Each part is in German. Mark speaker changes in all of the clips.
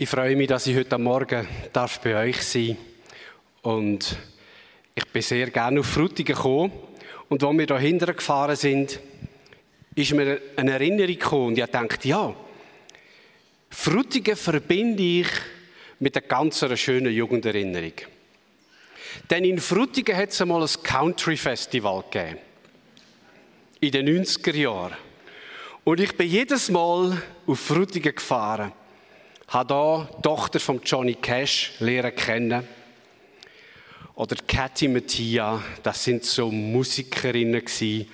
Speaker 1: Ich freue mich, dass ich heute Morgen darf bei euch sein und ich bin sehr gerne auf Frutigen gekommen und als wir da hinten gefahren sind, ist mir eine Erinnerung gekommen und ich dachte, ja, Frutigen verbinde ich mit einer ganz schönen Jugenderinnerung. Denn in Frutigen hat es einmal ein Country Festival gegeben. In den 90er Jahren. Und ich bin jedes Mal auf Frutigen gefahren habe hier die Tochter von Johnny Cash lernen kennen. Oder Cathy Mattia, das sind so Musikerinnen die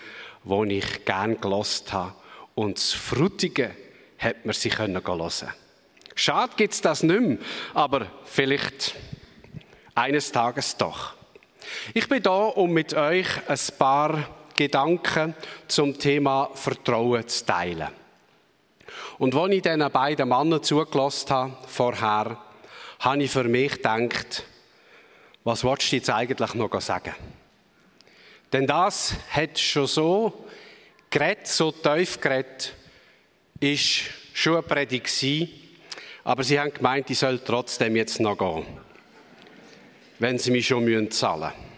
Speaker 1: ich gerne gelost habe. Und das Frutige hat man sie hören können. Schade gibt es das nicht mehr, aber vielleicht eines Tages doch. Ich bin da, um mit euch ein paar Gedanken zum Thema Vertrauen zu teilen. Und als ich diesen beiden Männern zugelassen habe, vorher, habe ich für mich gedacht, was willst du jetzt eigentlich noch sagen? Denn das hat schon so geredet, so tief geredet, ist schon eine Predigt gewesen, aber sie haben gemeint, ich soll trotzdem jetzt noch gehen, wenn sie mich schon zahlen müssen.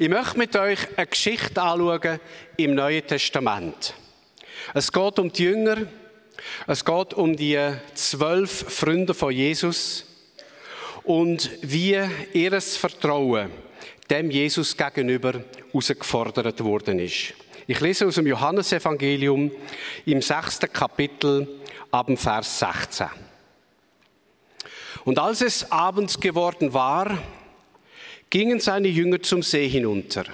Speaker 1: Ich möchte mit euch eine Geschichte anschauen im Neuen Testament. Es geht um die Jünger, es geht um die zwölf Freunde von Jesus und wie ihr Vertrauen dem Jesus gegenüber herausgefordert worden ist. Ich lese aus dem Johannesevangelium im sechsten Kapitel ab dem Vers 16. Und als es abends geworden war, gingen seine Jünger zum See hinunter.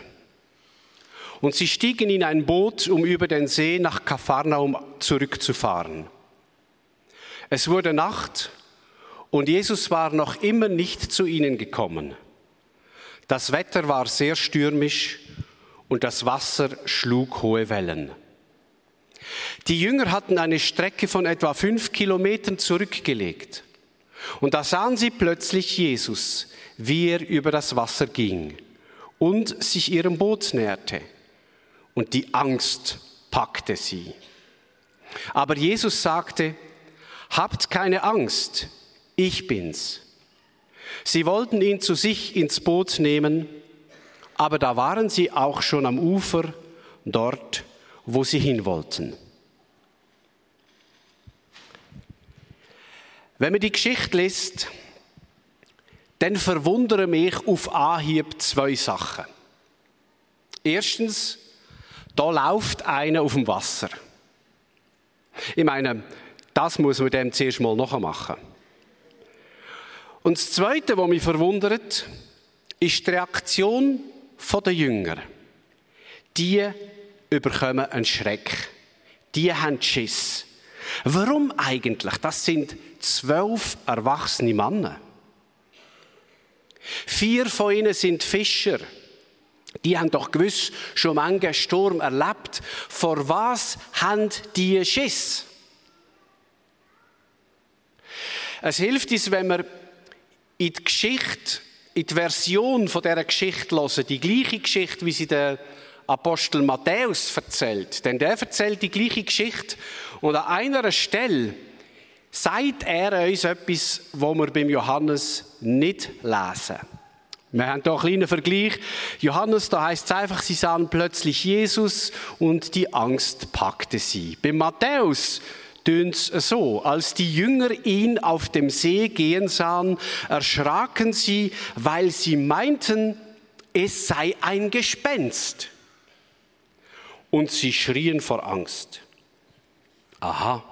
Speaker 1: Und sie stiegen in ein Boot, um über den See nach Kapharnaum zurückzufahren. Es wurde Nacht und Jesus war noch immer nicht zu ihnen gekommen. Das Wetter war sehr stürmisch und das Wasser schlug hohe Wellen. Die Jünger hatten eine Strecke von etwa fünf Kilometern zurückgelegt. Und da sahen sie plötzlich Jesus, wie er über das Wasser ging und sich ihrem Boot näherte. Und die Angst packte sie. Aber Jesus sagte, habt keine Angst, ich bin's. Sie wollten ihn zu sich ins Boot nehmen, aber da waren sie auch schon am Ufer, dort, wo sie hin wollten. Wenn man die Geschichte liest, dann verwundern mich auf Anhieb zwei Sachen. Erstens, da läuft einer auf dem Wasser. Ich meine, das muss man dem zuerst mal noch machen. Und das Zweite, was mich verwundert, ist die Reaktion der Jünger. Die überkommen einen Schreck. Die haben Schiss. Warum eigentlich? Das sind zwölf erwachsene Männer. Vier von ihnen sind Fischer. Die haben doch gewiss schon manchen Sturm erlebt. Vor was haben die Schiss? Es hilft uns, wenn wir in die Geschichte, in die Version von dieser Geschichte hören, die gleiche Geschichte, wie sie der Apostel Matthäus erzählt. Denn der erzählt die gleiche Geschichte und an einer Stelle sagt er uns etwas, was wir beim Johannes nicht lesen. Wir haben hier einen kleinen Vergleich. Johannes, da heißt es einfach, sie sahen plötzlich Jesus und die Angst packte sie. Bei Matthäus tönt es so, als die Jünger ihn auf dem See gehen sahen, erschraken sie, weil sie meinten, es sei ein Gespenst. Und sie schrien vor Angst. Aha,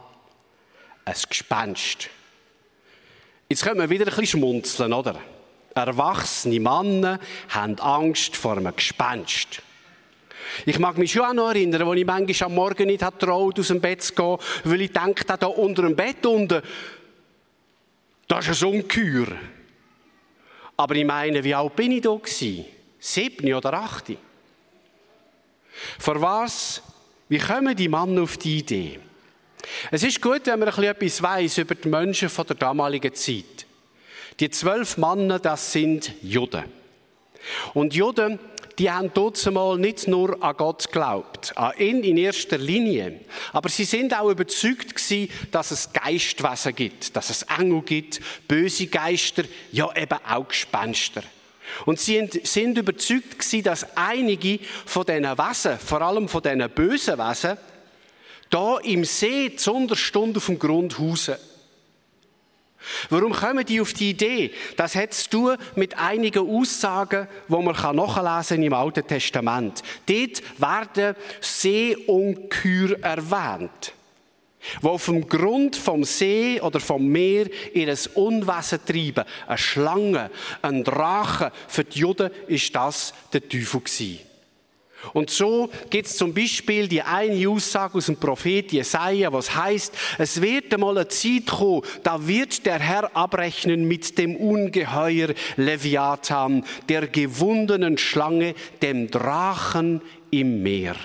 Speaker 1: ein Gespenst. Jetzt können wir wieder ein bisschen schmunzeln, oder? Erwachsene Männer haben Angst vor einem Gespenst. Ich mag mich schon auch noch erinnern, als ich manchmal am Morgen nicht traut, aus dem Bett zu gehen, weil ich denke, da unter dem Bett unten, da ist ein Ungeheuer. Aber ich meine, wie alt bin ich da gewesen? Sieben oder acht? Vor was? Wie kommen die Männer auf die Idee? Es ist gut, wenn man etwas weiß über die Menschen von der damaligen Zeit. Die zwölf Männer, das sind Juden. Und Juden, die haben mal nicht nur an Gott geglaubt, an ihn in erster Linie, aber sie sind auch überzeugt gewesen, dass es Geistwesen gibt, dass es Engel gibt, böse Geister, ja eben auch Gespenster. Und sie sind überzeugt gewesen, dass einige von diesen Wesen, vor allem von diesen bösen Wesen, da im See zur Unterstunde auf dem Grund hausen. Warum kommen die auf die Idee? Das hat zu tun mit einigen Aussagen, die man nachlesen kann im Alten Testament. Dort werden Seeungeheuer erwähnt, die dem Grund vom See oder vom Meer ihr Unwesen treiben. Eine Schlange, ein Drache. Für die Juden ist das der Teufel gewesen. Und so gibt es zum Beispiel die eine Aussage aus dem Prophet Jesaja, was heißt, es wird einmal eine Zeit kommen, da wird der Herr abrechnen mit dem Ungeheuer Leviathan, der gewundenen Schlange, dem Drachen im Meer.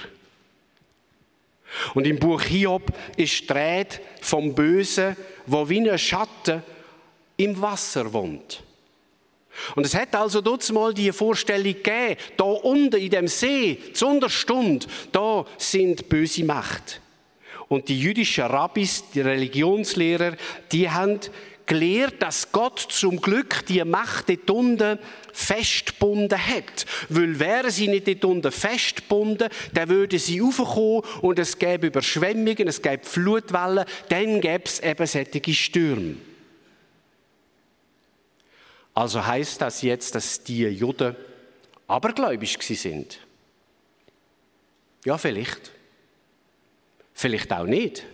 Speaker 1: Und im Buch Hiob ist die vom Bösen, wo wie ein Schatten im Wasser wohnt. Und es hat also dort mal die Vorstellung gegeben, da unten in dem See, zur Unterstunde, da sind böse Mächte. Und die jüdischen Rabbis, die Religionslehrer, die haben gelehrt, dass Gott zum Glück die Macht dort unten festgebunden hat. Weil wären sie nicht dort unten festgebunden, dann würden sie raufkommen und es gäbe Überschwemmungen, es gäbe Flutwellen, dann gäbe es eben solche Stürme. Also heißt das jetzt, dass die Juden abergläubisch sind? Ja, vielleicht. Vielleicht auch nicht.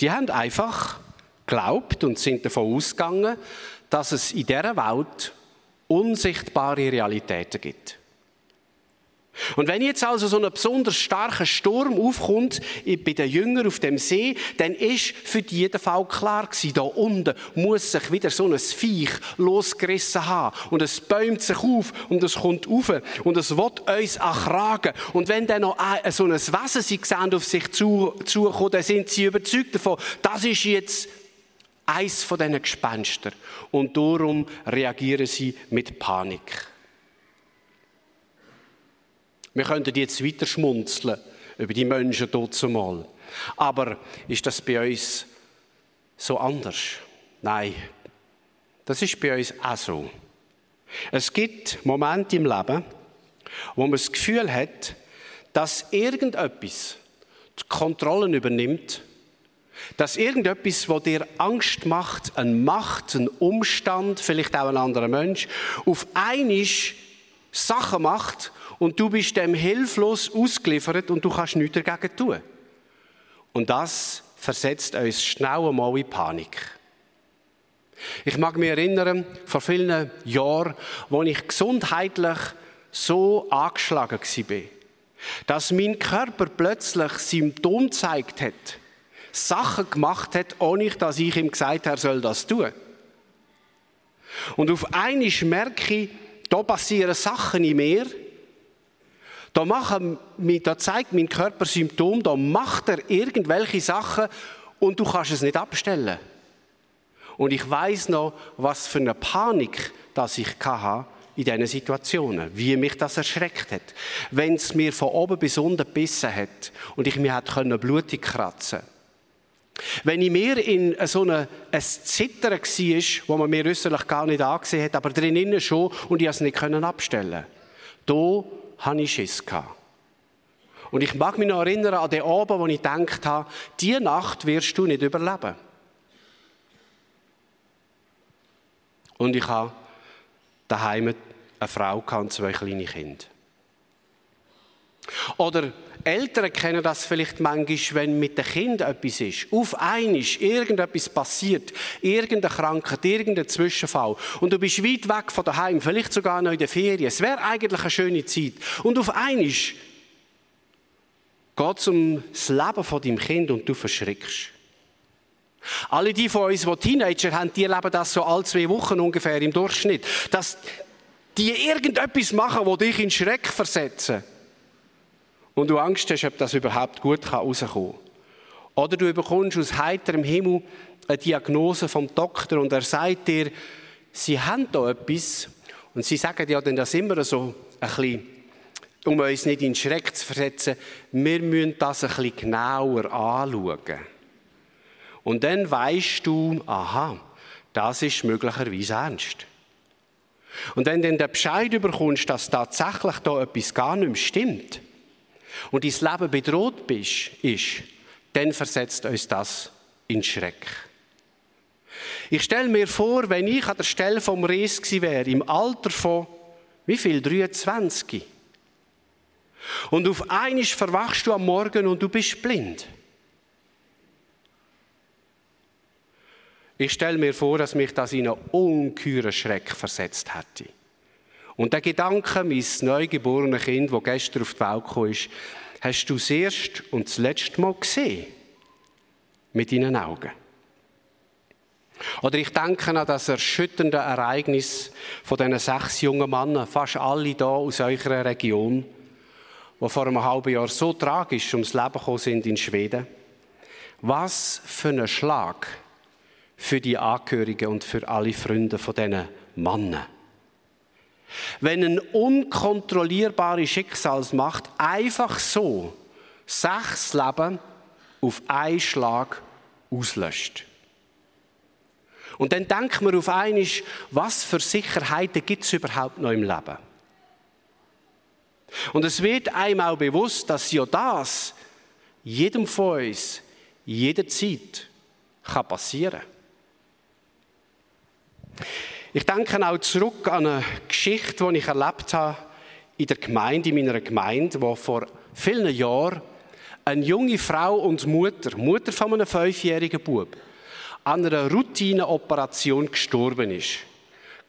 Speaker 1: Die haben einfach glaubt und sind davon ausgegangen, dass es in dieser Welt unsichtbare Realitäten gibt. Und wenn jetzt also so ein besonders starker Sturm aufkommt bei den Jüngern auf dem See, dann ist für jeden Fall klar gewesen, da unten muss sich wieder so ein Viech losgerissen haben. Und es bäumt sich auf und es kommt auf und es wird uns erkragen. Und wenn dann noch so ein Wesen sie sehen, auf sich zu, zukommt, dann sind sie überzeugt davon, das ist jetzt eins von diesen Gespenstern. Und darum reagieren sie mit Panik. Wir könnten jetzt weiter schmunzeln über die Menschen dort zumal. Aber ist das bei uns so anders? Nein, das ist bei uns auch so. Es gibt Momente im Leben, wo man das Gefühl hat, dass irgendetwas die Kontrolle übernimmt, dass irgendetwas, was dir Angst macht, eine Macht, ein Umstand, vielleicht auch ein anderer Mensch, auf einmal Sachen macht und du bist dem hilflos ausgeliefert und du kannst nichts dagegen tun. Und das versetzt uns schnell einmal in Panik. Ich mag mich erinnern, vor vielen Jahren, wo ich gesundheitlich so angeschlagen war, dass mein Körper plötzlich Symptome gezeigt hat, Sachen gemacht hat, ohne dass ich ihm gesagt habe, er soll das tun. Und auf einmal merke ich, da passieren Sachen in mir, da, machen, da zeigt mein Körper Symptome, da macht er irgendwelche Sachen und du kannst es nicht abstellen. Und ich weiß noch, was für eine Panik das ich hatte in diesen Situationen, wie mich das erschreckt hat. Wenn es mir von oben bis unten gebissen hat und ich mir hätte blutig kratzen wenn ich mir in so einem ein Zittern war, wo man mir äußerlich gar nicht angesehen hat, aber drinnen schon und ich es nicht abstellen konnte, hatte ich Schiss. Und ich mag mich noch erinnern an den Abend, wo ich gedacht habe, diese Nacht wirst du nicht überleben. Und ich habe daheim eine Frau und zwei kleine Kinder. Oder Eltern kennen das vielleicht manchmal, wenn mit den Kindern etwas ist. Auf einmal irgendetwas passiert, irgendeine Krankheit, irgendein Zwischenfall. Und du bist weit weg von daheim, vielleicht sogar noch in der Ferien. Es wäre eigentlich eine schöne Zeit. Und auf einmal geht es um das Leben von deinem Kind und du verschrickst. Alle die von uns, die Teenager haben, die erleben das so alle zwei Wochen ungefähr im Durchschnitt. Dass die irgendetwas machen, wo dich in Schreck versetzen und du Angst hast, ob das überhaupt gut rauskommen kann. Oder du bekommst aus heiterem Himmel eine Diagnose vom Doktor und er sagt dir, sie haben da etwas und sie sagen ja dann das immer so ein bisschen um uns nicht in Schreck zu versetzen, wir müssen das ein bisschen genauer anschauen. Und dann weißt du, aha, das ist möglicherweise ernst. Und wenn du dann den Bescheid bekommst, dass tatsächlich da etwas gar nicht mehr stimmt und dein Leben bedroht bist, ist, dann versetzt uns das in Schreck. Ich stelle mir vor, wenn ich an der Stelle vom Ries gewesen wäre, im Alter von, wie viel? 23. Und auf einmal verwachst du am Morgen und du bist blind. Ich stelle mir vor, dass mich das in einen ungeheuren Schreck versetzt hätte. Und der Gedanke, mein neugeborene Kind, das gestern auf die Welt gekommen ist, hast du das erste und das letzte Mal gesehen. Mit deinen Augen. Oder ich denke an das erschütternde Ereignis von diesen sechs jungen Männern, fast alle hier aus eurer Region, die vor einem halben Jahr so tragisch ums Leben gekommen sind in Schweden. Was für ein Schlag für die Angehörigen und für alle Freunde von diesen Männern. Wenn eine unkontrollierbare Schicksalsmacht einfach so sechs Leben auf einen Schlag auslöscht. Und dann denkt man auf einmal, was für Sicherheiten gibt es überhaupt noch im Leben? Und es wird einem auch bewusst, dass ja das jedem von uns jederzeit passieren kann. Ich denke auch zurück an eine Geschichte, die ich erlebt habe in der Gemeinde, in meiner Gemeinde, wo vor vielen Jahren eine junge Frau und Mutter, Mutter von einem fünfjährigen Bub, an einer Routineoperation gestorben ist.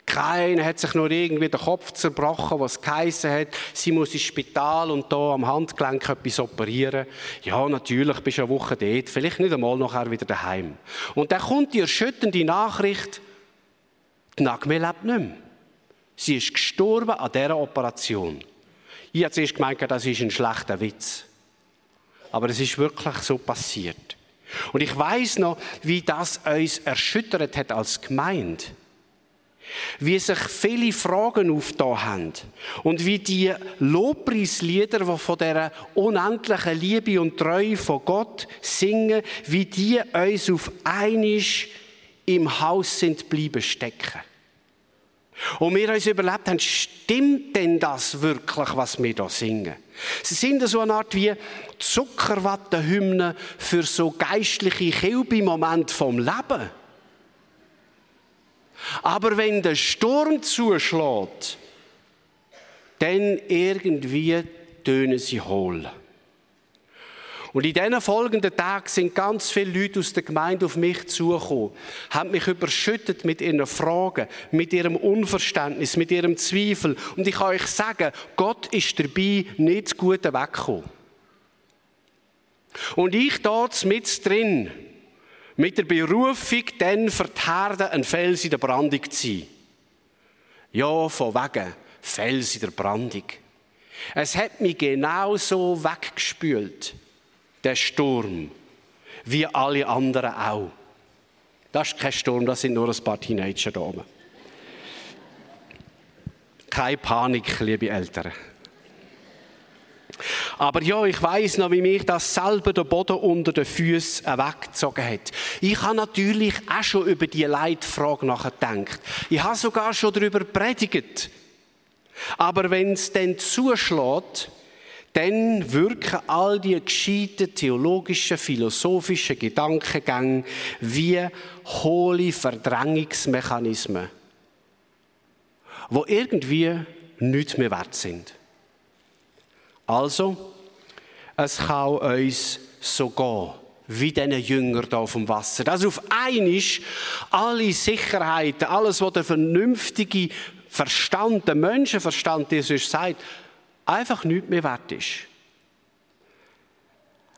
Speaker 1: Keiner hat sich nur irgendwie den Kopf zerbrochen, was geheissen hat, sie muss ins Spital und da am Handgelenk etwas operieren. Ja, natürlich, bist du eine Woche dort, vielleicht nicht einmal nachher wieder daheim. Und dann kommt die erschütternde Nachricht, die Nagme lebt nicht mehr. Sie ist gestorben an dieser Operation. Ich habe zuerst gemeint, das ist ein schlechter Witz. Aber es ist wirklich so passiert. Und ich weiß noch, wie das uns erschüttert hat als Gemeinde. Wie sich viele Fragen aufgetan haben. Und wie die Lobpreislieder, die von dieser unendlichen Liebe und Treue von Gott singen, wie die uns auf einisch im Haus sind bleiben stecken. Und wir uns überlebt haben, stimmt denn das wirklich, was wir da singen? Sie sind so eine Art wie Zuckerwattenhymnen für so geistliche Kilbe-Momente vom Leben. Aber wenn der Sturm zuschlägt, dann irgendwie tönen sie hohl. Und in diesen folgenden Tagen sind ganz viele Leute aus der Gemeinde auf mich zugekommen, haben mich überschüttet mit ihren Fragen, mit ihrem Unverständnis, mit ihrem Zweifel. Und ich kann euch sagen, Gott ist dabei nicht gut weggekommen. Und ich dort mit drin, mit der Berufung, dann für die Herde ein Fels in der Brandung zu sein. Ja, von wegen Fels in der Brandung. Es hat mich genau so weggespült der Sturm, wie alle anderen auch. Das ist kein Sturm, das sind nur ein paar Teenager da oben. Keine Panik, liebe Eltern. Aber ja, ich weiß noch, wie mich das selber der Boden unter den Füßen weggezogen hat. Ich habe natürlich auch schon über die Leitfrage nachgedacht. Ich habe sogar schon darüber predigt. Aber wenn es dann zuschlägt, dann wirken all die gescheiten theologischen, philosophischen Gedankengänge wie hohle Verdrängungsmechanismen, wo irgendwie nichts mehr wert sind. Also, es kann uns so gehen, wie diesen Jünger da dem Wasser. Dass auf einmal alle Sicherheiten, alles, was der vernünftige Verstand, der Menschenverstand sonst sagt, einfach nichts mehr wert ist.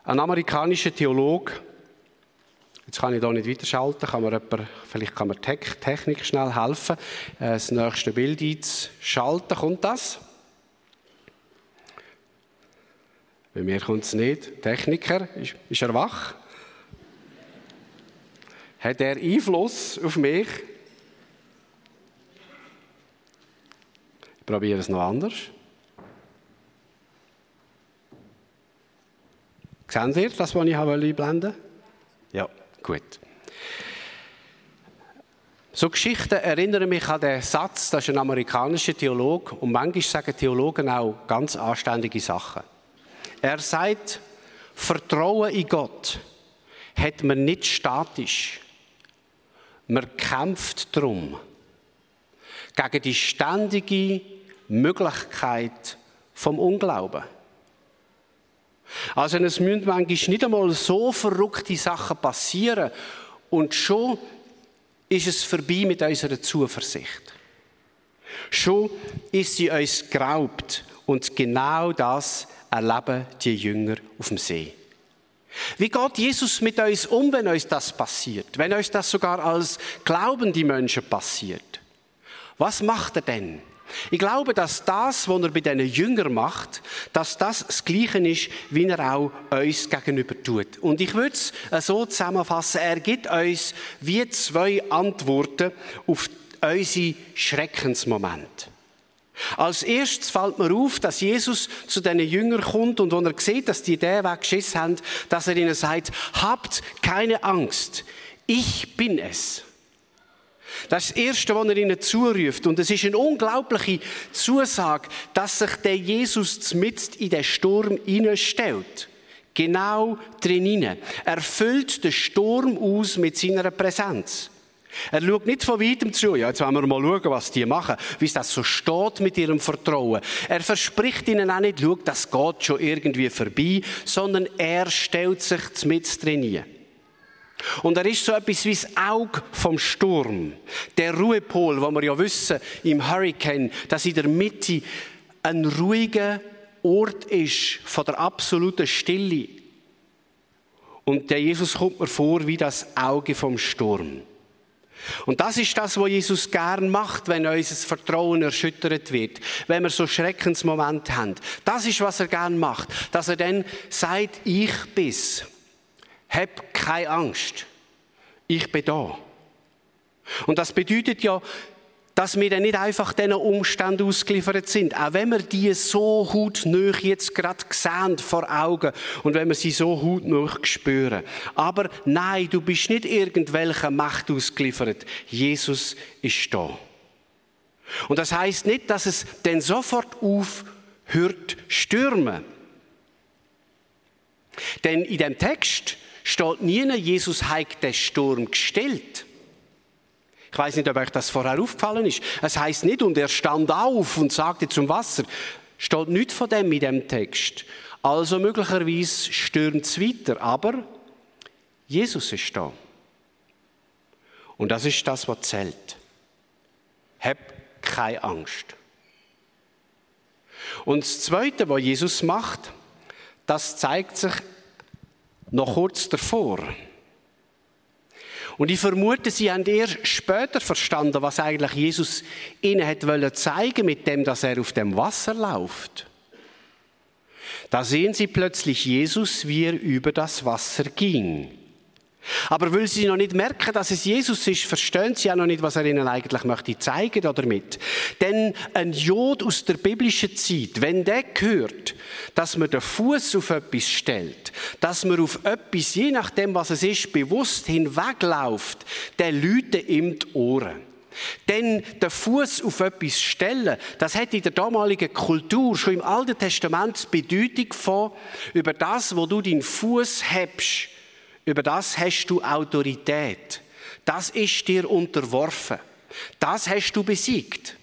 Speaker 1: Ein amerikanischer Theologe, jetzt kann ich da nicht weiterschalten, kann mir jemand, vielleicht kann mir Technik schnell helfen, äh, das nächste Bild einzuschalten. Kommt das? Bei mir kommt es nicht. Techniker, ist, ist er wach? Hat er Einfluss auf mich? Ich probiere es noch anders. Sehen Sie das, was ich einblenden Ja, gut. So Geschichten erinnern mich an den Satz, das ist ein amerikanischer Theologe, und manchmal sagen Theologen auch ganz anständige Sachen. Er sagt, Vertrauen in Gott hat man nicht statisch. Man kämpft darum. Gegen die ständige Möglichkeit vom Unglauben. Also es müssen manchmal nicht einmal so verrückte Sachen passieren und schon ist es vorbei mit unserer Zuversicht. Schon ist sie uns geraubt und genau das erleben die Jünger auf dem See. Wie geht Jesus mit uns um, wenn uns das passiert? Wenn uns das sogar als glaubende Menschen passiert? Was macht er denn? Ich glaube, dass das, was er bei diesen Jüngern macht, dass das das Gleiche ist, wie er auch uns gegenüber tut. Und ich würde es so zusammenfassen, er gibt uns wie zwei Antworten auf unsere Schreckensmomente. Als erstes fällt mir auf, dass Jesus zu diesen Jüngern kommt und wenn er sieht, dass die den Weg geschissen haben, dass er ihnen sagt, habt keine Angst, ich bin es. Das ist das Erste, was er ihnen zuruft. Und es ist eine unglaubliche Zusage, dass sich der Jesus mitten in den Sturm hineinstellt. Genau drin. Er füllt den Sturm aus mit seiner Präsenz. Er schaut nicht von weitem zu. Ja, jetzt wollen wir mal schauen, was die machen. Wie es das so steht mit ihrem Vertrauen. Er verspricht ihnen auch nicht, schau, das geht schon irgendwie vorbei, sondern er stellt sich mit drin. Und er ist so etwas wie das Auge vom Sturm. Der Ruhepol, wo wir ja wissen, im Hurricane, dass in der Mitte ein ruhiger Ort ist von der absoluten Stille. Und der Jesus kommt mir vor wie das Auge vom Sturm. Und das ist das, was Jesus gern macht, wenn unser Vertrauen erschüttert wird, wenn wir so Schreckensmomente haben. Das ist, was er gern macht, dass er dann sagt, ich bin's. Hab keine Angst. Ich bin da. Und das bedeutet ja, dass wir dann nicht einfach diesen Umständen ausgeliefert sind. Auch wenn wir die so hautnah jetzt gerade sehen vor Augen und wenn wir sie so hautnah spüren. Aber nein, du bist nicht irgendwelcher Macht ausgeliefert. Jesus ist da. Und das heißt nicht, dass es dann sofort aufhört stürmen. Denn in dem Text steht nie, Jesus hat den Sturm gestellt. Ich weiß nicht, ob euch das vorher aufgefallen ist. Es heißt nicht, und er stand auf und sagte zum Wasser. Steht nichts von dem in dem Text. Also möglicherweise stürmt es weiter, aber Jesus ist da. Und das ist das, was zählt. Hab keine Angst. Und das Zweite, was Jesus macht, das zeigt sich noch kurz davor. Und ich vermute, sie haben erst später verstanden, was eigentlich Jesus ihnen hat wollen zeigen mit dem, dass er auf dem Wasser läuft. Da sehen sie plötzlich Jesus, wie er über das Wasser ging. Aber weil sie noch nicht merken, dass es Jesus ist, verstehen sie auch noch nicht, was er ihnen eigentlich möchte zeigen damit. Denn ein Jod aus der biblischen Zeit, wenn der hört, dass man den Fuß auf etwas stellt, dass man auf etwas, je nachdem was es ist, bewusst hinwegläuft, der läutet ihm die Ohren. Denn der Fuß auf etwas stellen, das hat in der damaligen Kultur schon im Alten Testament die Bedeutung von über das, wo du deinen Fuß hebst, über das hast du Autorität. Das ist dir unterworfen. Das hast du besiegt.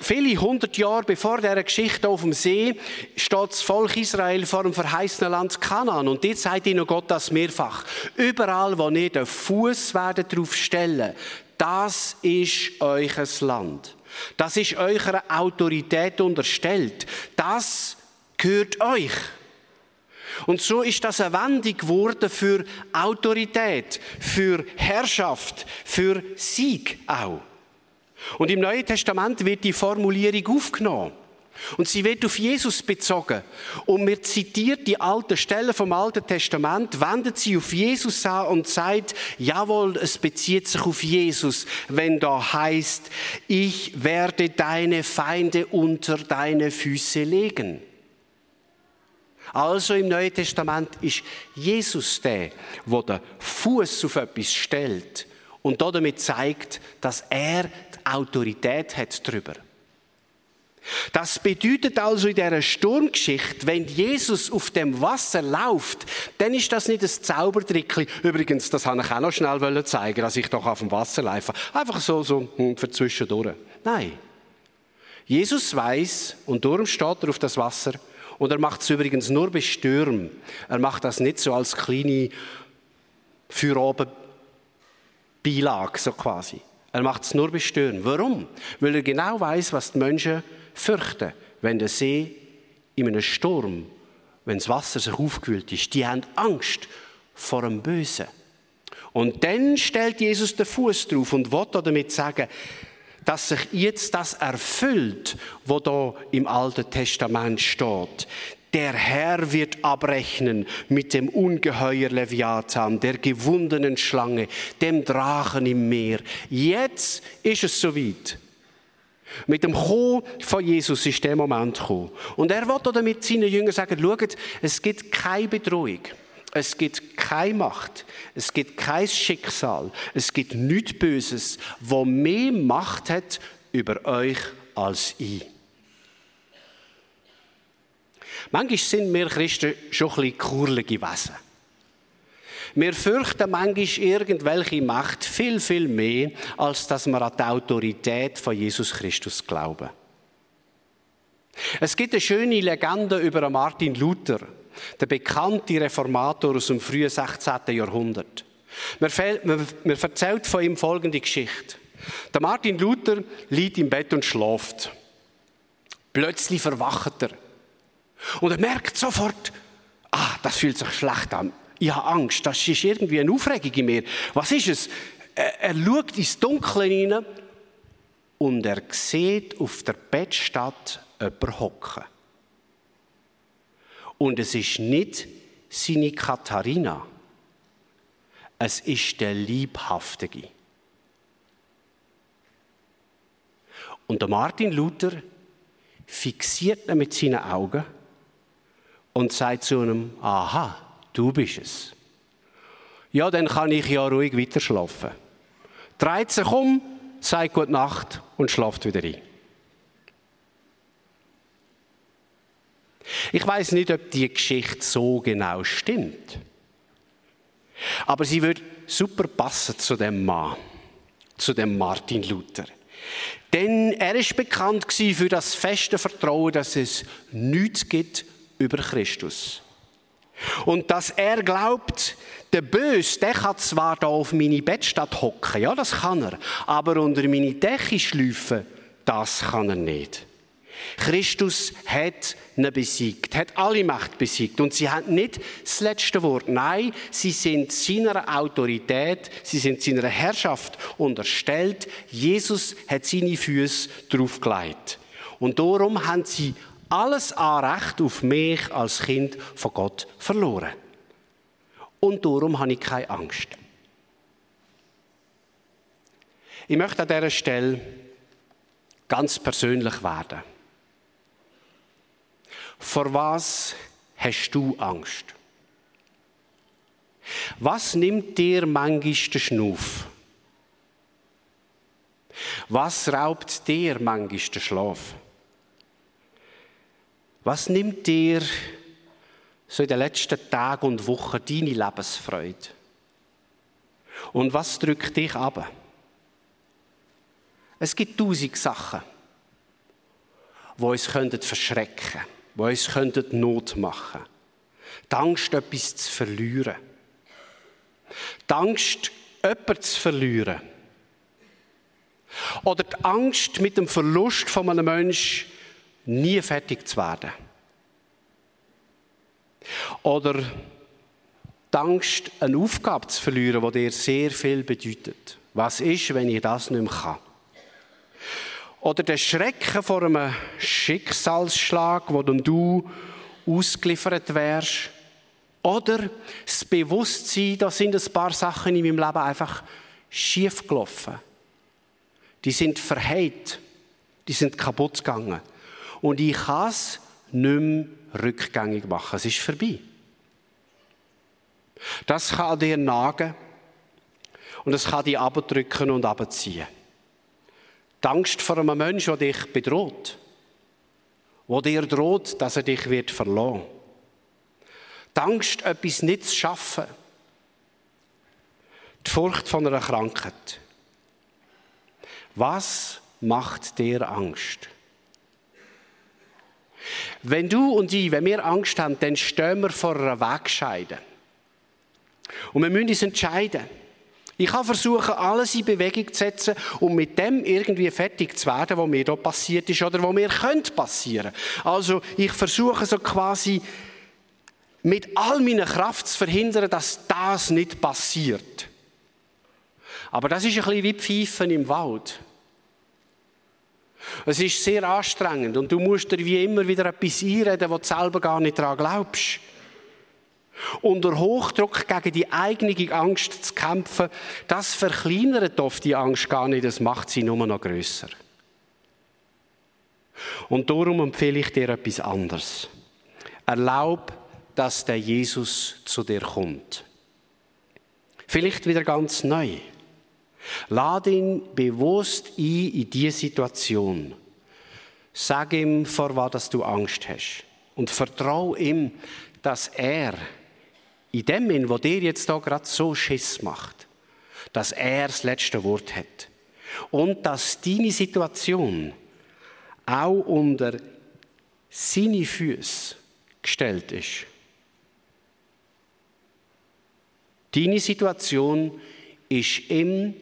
Speaker 1: Viele hundert Jahre bevor dieser Geschichte auf dem See steht das Volk Israel vor dem verheißenen Land Kanaan und dort sagt ihnen Gott das mehrfach. Überall, wo ihr den Fuß werdet drauf stellen, das ist euch Land. Das ist eurer Autorität unterstellt. Das gehört euch. Und so ist das eine Wendung geworden für Autorität, für Herrschaft, für Sieg auch. Und im Neuen Testament wird die Formulierung aufgenommen. Und sie wird auf Jesus bezogen. Und mir zitiert die alte Stelle vom Alten Testament, wendet sie auf Jesus an und sagt, jawohl, es bezieht sich auf Jesus, wenn da heißt, ich werde deine Feinde unter deine Füße legen. Also im Neuen Testament ist Jesus der, der den Fuß auf etwas stellt und damit zeigt, dass er die Autorität hat darüber. Das bedeutet also in dieser Sturmgeschichte, wenn Jesus auf dem Wasser läuft, dann ist das nicht ein Zaubertrickli. Übrigens, das wollte ich auch noch schnell zeigen, dass ich doch auf dem Wasser laufe. Einfach so, so hm, für zwischendurch. Nein. Jesus weiß und darum steht er auf das Wasser und er macht es übrigens nur bei Stürmen. Er macht das nicht so als kleine für oben Beilage, so quasi. Er macht es nur bei Stürmen. Warum? Weil er genau weiß, was die Menschen fürchten, wenn der See in einem Sturm, wenn das Wasser sich aufgewühlt ist. Die haben Angst vor dem Bösen. Und dann stellt Jesus den Fuß drauf und will damit sagen, dass sich jetzt das erfüllt, was da im Alten Testament steht. Der Herr wird abrechnen mit dem Ungeheuer Leviathan, der gewundenen Schlange, dem Drachen im Meer. Jetzt ist es soweit. Mit dem Kommen von Jesus ist der Moment gekommen. Und er wollte damit seinen Jüngern sagen, schaut, es gibt keine Bedrohung. Es gibt keine Macht, es gibt kein Schicksal, es gibt nichts Böses, wo mehr Macht hat über euch als ich. Manchmal sind wir Christen schon ein bisschen kurlige Wesen. Wir fürchten manchmal irgendwelche Macht viel, viel mehr, als dass wir an die Autorität von Jesus Christus glauben. Es gibt eine schöne Legende über Martin Luther der bekannte Reformator aus dem frühen 16. Jahrhundert. Man, erzählt von ihm folgende Geschichte. Der Martin Luther liegt im Bett und schläft. Plötzlich verwacht er. Und er merkt sofort, ah, das fühlt sich schlecht an. Ich habe Angst, das ist irgendwie eine Aufregung in mir. Was ist es? Er, schaut ins Dunkle hinein und er sieht auf der Bettstatt jemanden hocken. Und es ist nicht seine Katharina. Es ist der Liebhaftige. Und der Martin Luther fixiert ihn mit seinen Augen und sagt zu ihm, aha, du bist es. Ja, dann kann ich ja ruhig weiter schlafen. Dreht sich um, sagt Gute Nacht und schlaft wieder ein. Ich weiß nicht, ob die Geschichte so genau stimmt. Aber sie würde super passen zu dem Mann, zu dem Martin Luther. Denn er ist bekannt für das feste Vertrauen, dass es nichts gibt über Christus. Und dass er glaubt, der Böse, der kann zwar da auf meine Bettstatt hocken, ja, das kann er, aber unter meine Decke schlüpfen, das kann er nicht. Christus hat ihn besiegt, hat alle Macht besiegt. Und sie haben nicht das letzte Wort. Nein, sie sind seiner Autorität, sie sind seiner Herrschaft unterstellt. Jesus hat seine Füße draufgelegt. Und darum haben sie alles Anrecht auf mich als Kind von Gott verloren. Und darum habe ich keine Angst. Ich möchte an dieser Stelle ganz persönlich werden. Vor was hast du Angst? Was nimmt dir manchmal den Schnuff? Was raubt dir manchmal den Schlaf? Was nimmt dir so in den letzten Tagen und Wochen deine Lebensfreude? Und was drückt dich ab? Es gibt tausend Sachen, die uns verschrecken können die uns Not machen könnten. Die Angst, etwas zu verlieren. Die Angst, jemanden zu verlieren. Oder die Angst, mit dem Verlust von einem Menschen nie fertig zu werden. Oder die Angst, eine Aufgabe zu verlieren, die dir sehr viel bedeutet. Was ist, wenn ich das nicht mehr kann? Oder der Schrecken vor einem Schicksalsschlag, wo dann du ausgeliefert wärst. Oder das Bewusstsein, da sind ein paar Sachen in meinem Leben einfach schief gelaufen. Die sind verheilt. Die sind kaputt gegangen. Und ich kann es nicht mehr rückgängig machen. Es ist vorbei. Das kann dir nagen und es kann dich abdrücken und abziehen. Die Angst vor einem Menschen, der dich bedroht, wo dir droht, dass er dich wird verlassen. Die Angst, etwas nicht zu schaffen. Die Furcht von einer Krankheit. Was macht dir Angst? Wenn du und ich, wenn wir Angst haben, dann stehen wir vor einer Wegscheide. Und wir müssen uns entscheiden. Ich kann versuchen, alles in Bewegung zu setzen, um mit dem irgendwie fertig zu werden, was mir da passiert ist oder was mir könnte passieren. Also ich versuche so quasi mit all meiner Kraft zu verhindern, dass das nicht passiert. Aber das ist ein bisschen wie Pfeifen im Wald. Es ist sehr anstrengend und du musst dir wie immer wieder etwas einreden, wo du selber gar nicht daran glaubst. Unter Hochdruck gegen die eigene Angst zu kämpfen, das verkleinert oft die Angst gar nicht, das macht sie nur noch größer. Und darum empfehle ich dir etwas anderes. Erlaub, dass der Jesus zu dir kommt. Vielleicht wieder ganz neu. Lade ihn bewusst ein in diese Situation. Sag ihm, vor was du Angst hast. Und vertraue ihm, dass er in dem Sinn, wo dir jetzt da gerade so Schiss macht, dass er das letzte Wort hat. Und dass deine Situation auch unter seine Füße gestellt ist. Deine Situation ist ihm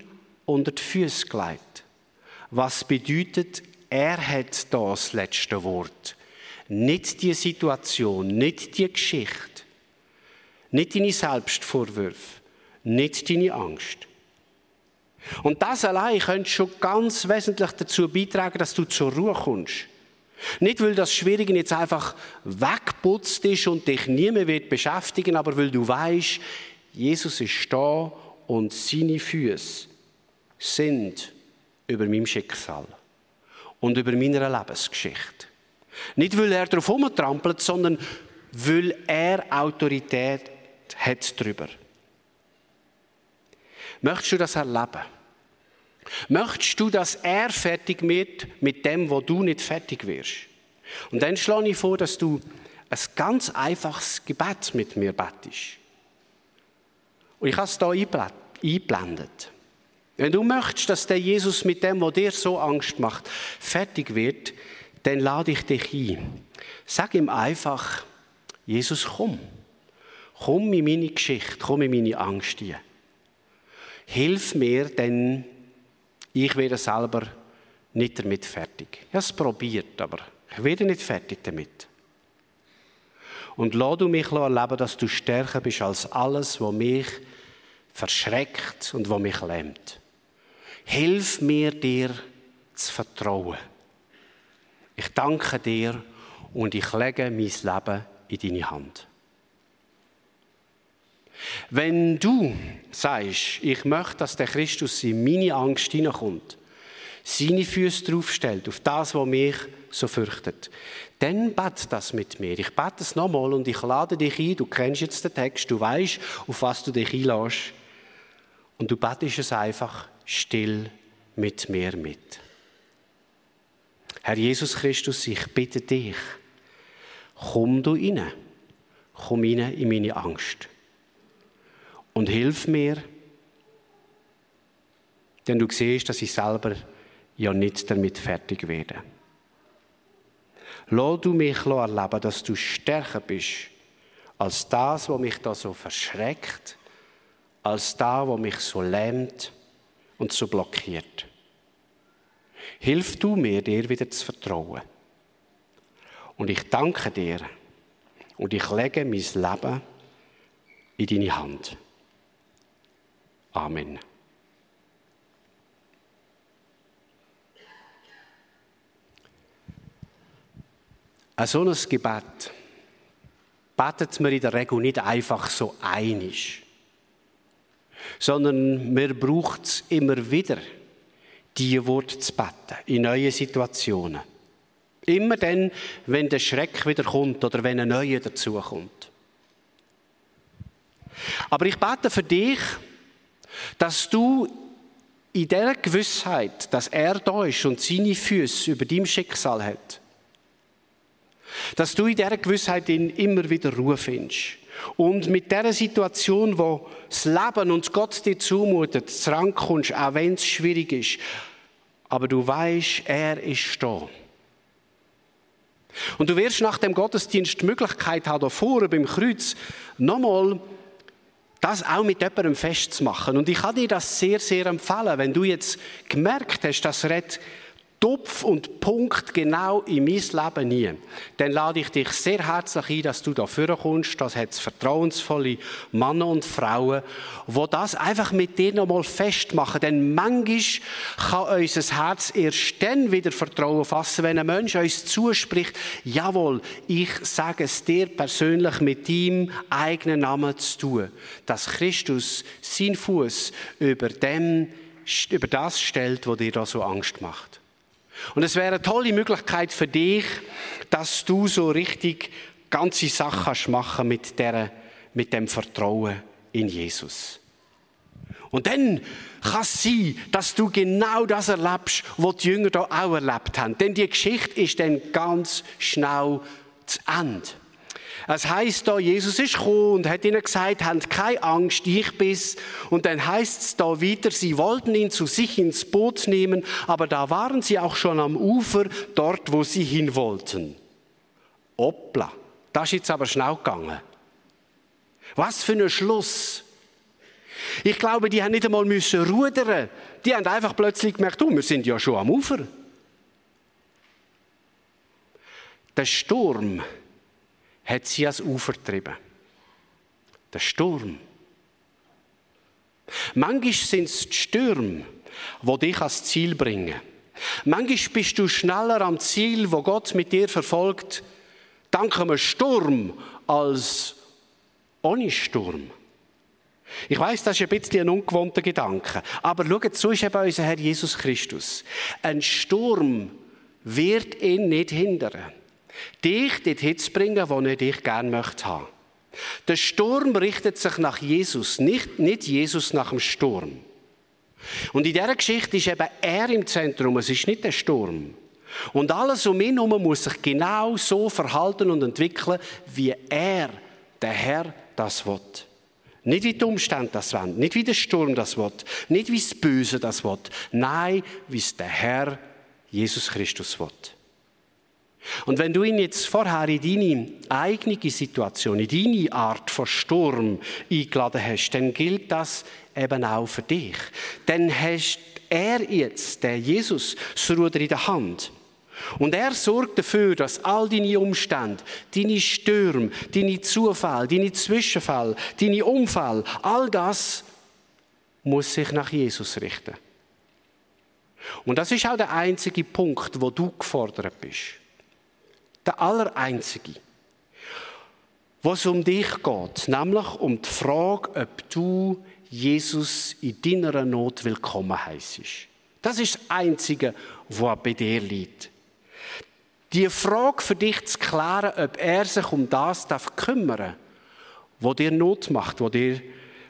Speaker 1: unter die Füße gelegt. Was bedeutet, er hat das letzte Wort. Nicht die Situation, nicht die Geschichte, nicht deine Selbstvorwürfe, nicht deine Angst. Und das allein könnte schon ganz wesentlich dazu beitragen, dass du zur Ruhe kommst. Nicht, weil das Schwierige jetzt einfach wegputzt ist und dich niemand wird beschäftigen, aber weil du weißt, Jesus ist da und seine Füße sind über meinem Schicksal und über meiner Lebensgeschichte. Nicht, weil er darauf herumtrampelt, sondern weil er Autorität hat darüber. Möchtest du das erleben? Möchtest du, dass er fertig wird mit dem, wo du nicht fertig wirst? Und dann schlage ich vor, dass du ein ganz einfaches Gebet mit mir bettest. Und ich habe es hier eingeblendet. Wenn du möchtest, dass der Jesus mit dem, was dir so Angst macht, fertig wird, dann lade ich dich ein. Sag ihm einfach, Jesus, komm. Komm in meine Geschichte, komm in meine Angst hier. Hilf mir, denn ich werde selber nicht damit fertig. Ich habe es probiert, aber ich werde nicht fertig damit. Und lass du mich erleben, dass du stärker bist als alles, was mich verschreckt und was mich lähmt. Hilf mir, dir zu vertrauen. Ich danke dir und ich lege mein Leben in deine Hand. Wenn du sagst, ich möchte, dass der Christus in meine Angst hineinkommt, seine Füße draufstellt, auf das, was mich so fürchtet, dann bete das mit mir. Ich bete es nochmal und ich lade dich ein. Du kennst jetzt den Text, du weißt, auf was du dich einlässt. Und du betest es einfach still mit mir mit. Herr Jesus Christus, ich bitte dich, komm du rein, komm rein in meine Angst und hilf mir, denn du siehst, dass ich selber ja nicht damit fertig werde. Lass du mich erleben, dass du stärker bist als das, was mich da so verschreckt, als das, was mich so lähmt und so blockiert. Hilf du mir, dir wieder zu vertrauen. Und ich danke dir und ich lege mein Leben in deine Hand. Amen. Ein so ein Gebet betet man in der Regel nicht einfach so einig sondern mir braucht es immer wieder, die Worte zu beten, in neuen Situationen. Immer dann, wenn der Schreck wieder kommt oder wenn ein neuer dazukommt. Aber ich bete für dich, dass du in der Gewissheit, dass er da ist und seine Füße über deinem Schicksal hat, dass du in dieser Gewissheit ihn immer wieder Ruhe findest. Und mit dieser Situation, wo das Leben und Gott dir zumutet, kommst, auch wenn es schwierig ist, aber du weißt, er ist da. Und du wirst nach dem Gottesdienst die Möglichkeit haben, hier vorne beim Kreuz nochmal das auch mit jemandem festzumachen. Und ich kann dir das sehr, sehr empfehlen, wenn du jetzt gemerkt hast, dass Red Topf und Punkt genau in mein Leben nie, dann lade ich dich sehr herzlich ein, dass du da kommst. Das hat vertrauensvolle Männer und Frauen, wo das einfach mit dir nochmal festmachen. Denn manchmal kann unser Herz erst dann wieder Vertrauen fassen, wenn ein Mensch uns zuspricht, jawohl, ich sage es dir persönlich mit deinem eigenen Namen zu tun, dass Christus sein Fuß über dem, über das stellt, wo dir da so Angst macht. Und es wäre eine tolle Möglichkeit für dich, dass du so richtig ganze Sachen machen mit, der, mit dem Vertrauen in Jesus. Und dann kann es sein, dass du genau das erlebst, was die Jünger da auch erlebt haben. Denn die Geschichte ist dann ganz schnell zu Ende. Es heißt da, Jesus ist gekommen und hat ihnen gesagt, habt keine Angst, ich bin's. Und dann heißt es da wieder, sie wollten ihn zu sich ins Boot nehmen, aber da waren sie auch schon am Ufer, dort, wo sie hin wollten. Hoppla, das ist jetzt aber schnell gegangen. Was für ein Schluss. Ich glaube, die haben nicht einmal müssen rudern. Die haben einfach plötzlich gemerkt, oh, wir sind ja schon am Ufer. Der Sturm hat sie ans Ufer getrieben. Der Sturm. Manchmal sind es die Stürme, die dich ans Ziel bringen. Manchmal bist du schneller am Ziel, wo Gott mit dir verfolgt, dank einem Sturm, als ohne Sturm. Ich weiß, das ist ein bisschen ein ungewohnter Gedanke. Aber schaut, so ist eben unser Herr Jesus Christus. Ein Sturm wird ihn nicht hindern dich dorthin zu bringen, wo ich dich gerne möchte haben. Der Sturm richtet sich nach Jesus, nicht, nicht Jesus nach dem Sturm. Und in dieser Geschichte ist eben er im Zentrum, es ist nicht der Sturm. Und alles um ihn herum muss sich genau so verhalten und entwickeln, wie er, der Herr, das will. Nicht wie die Umstände das wollen, nicht wie der Sturm das will, nicht wie das Böse das will. Nein, wie es der Herr, Jesus Christus will. Und wenn du ihn jetzt vorher in deine eigene Situation, in deine Art von Sturm eingeladen hast, dann gilt das eben auch für dich. Dann hast er jetzt, der Jesus, das Ruder in der Hand. Und er sorgt dafür, dass all deine Umstände, deine Stürme, deine Zufälle, deine Zwischenfälle, deine Unfälle, all das muss sich nach Jesus richten. Und das ist auch der einzige Punkt, wo du gefordert bist. Der allereinzige. Was um dich geht, nämlich um die Frage, ob du Jesus in deiner Not willkommen heisst. Das ist das Einzige, was bei dir liegt. Die Frage für dich zu klären, ob er sich um das darf kümmern was dir Not macht, was dir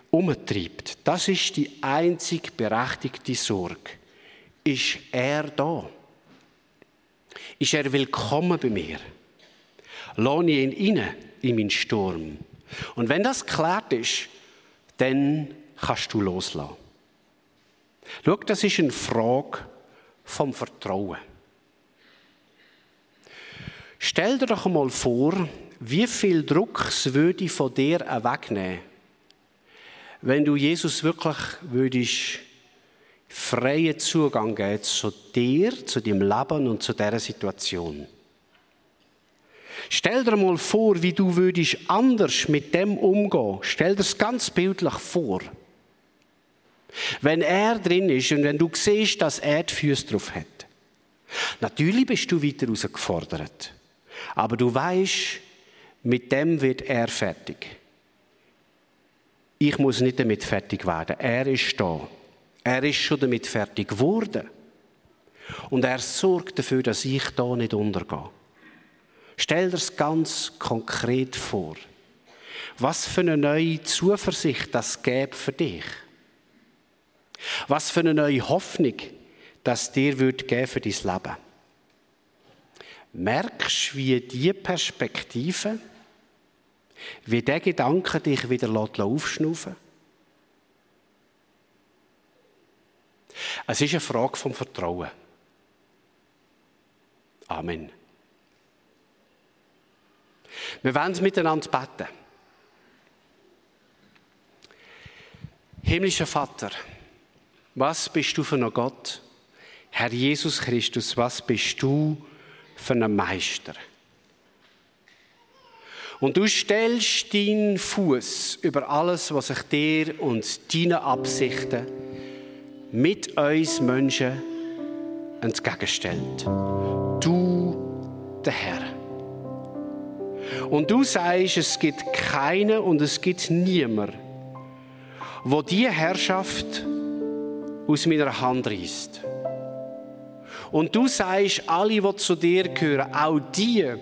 Speaker 1: umtreibt, das ist die einzig berechtigte Sorge. Ist er da? Ist er willkommen bei mir. Lohne ihn rein in meinen Sturm. Und wenn das geklärt ist, dann kannst du loslassen. Schau, das ist eine Frage vom Vertrauen. Stell dir doch einmal vor, wie viel Druck es würde von dir wegnehmen, wenn du Jesus wirklich würdest freien Zugang geben zu dir, zu deinem Leben und zu dieser Situation. Stell dir mal vor, wie du würdest anders mit dem umgehen. Stell dir es ganz bildlich vor. Wenn er drin ist und wenn du siehst, dass er die Füße drauf hat. Natürlich bist du weiter herausgefordert. Aber du weißt, mit dem wird er fertig. Ich muss nicht damit fertig werden. Er ist da. Er ist schon damit fertig geworden. Und er sorgt dafür, dass ich da nicht untergehe. Stell dir das ganz konkret vor. Was für eine neue Zuversicht das gäbe für dich. Was für eine neue Hoffnung das dir wird geben für dein Leben. Merkst, du, wie diese Perspektive, wie der Gedanke dich wieder aufschnaufen Es ist eine Frage vom Vertrauen. Amen. Wir wollen miteinander beten. Himmlischer Vater, was bist du für ein Gott? Herr Jesus Christus, was bist du für ein Meister? Und du stellst deinen Fuß über alles, was sich dir und deinen Absichten mit uns Menschen entgegenstellt. Du, der Herr. Und du sagst, es gibt keinen und es gibt niemand, wo die Herrschaft aus meiner Hand reißt. Und du sagst, alle, die zu dir gehören, auch die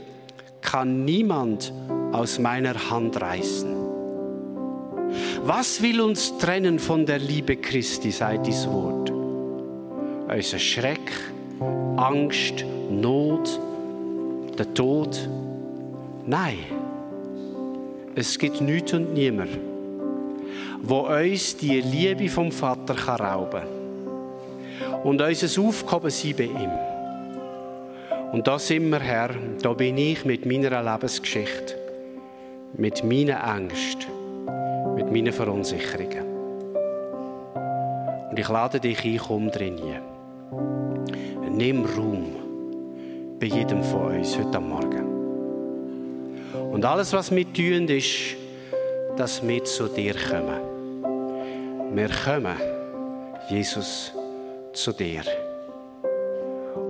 Speaker 1: kann niemand aus meiner Hand reißen. Was will uns trennen von der Liebe Christi, sagt dies Wort? Unser Schreck, Angst, Not, der Tod? Nein, es gibt nichts und niemand, wo uns die Liebe vom Vater rauben kann und unser Aufkommen sein bei ihm. Und da sind wir, Herr, da bin ich mit meiner Lebensgeschichte, mit meinen Ängsten, mit meinen Verunsicherungen. Und ich lade dich ein, komm drin. Nimm Raum bei jedem von uns heute am Morgen. Und alles, was wir tun, ist, dass wir zu dir kommen. Wir kommen, Jesus, zu dir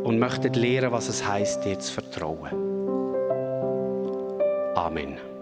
Speaker 1: und möchten lernen, was es heißt, dir zu vertrauen. Amen.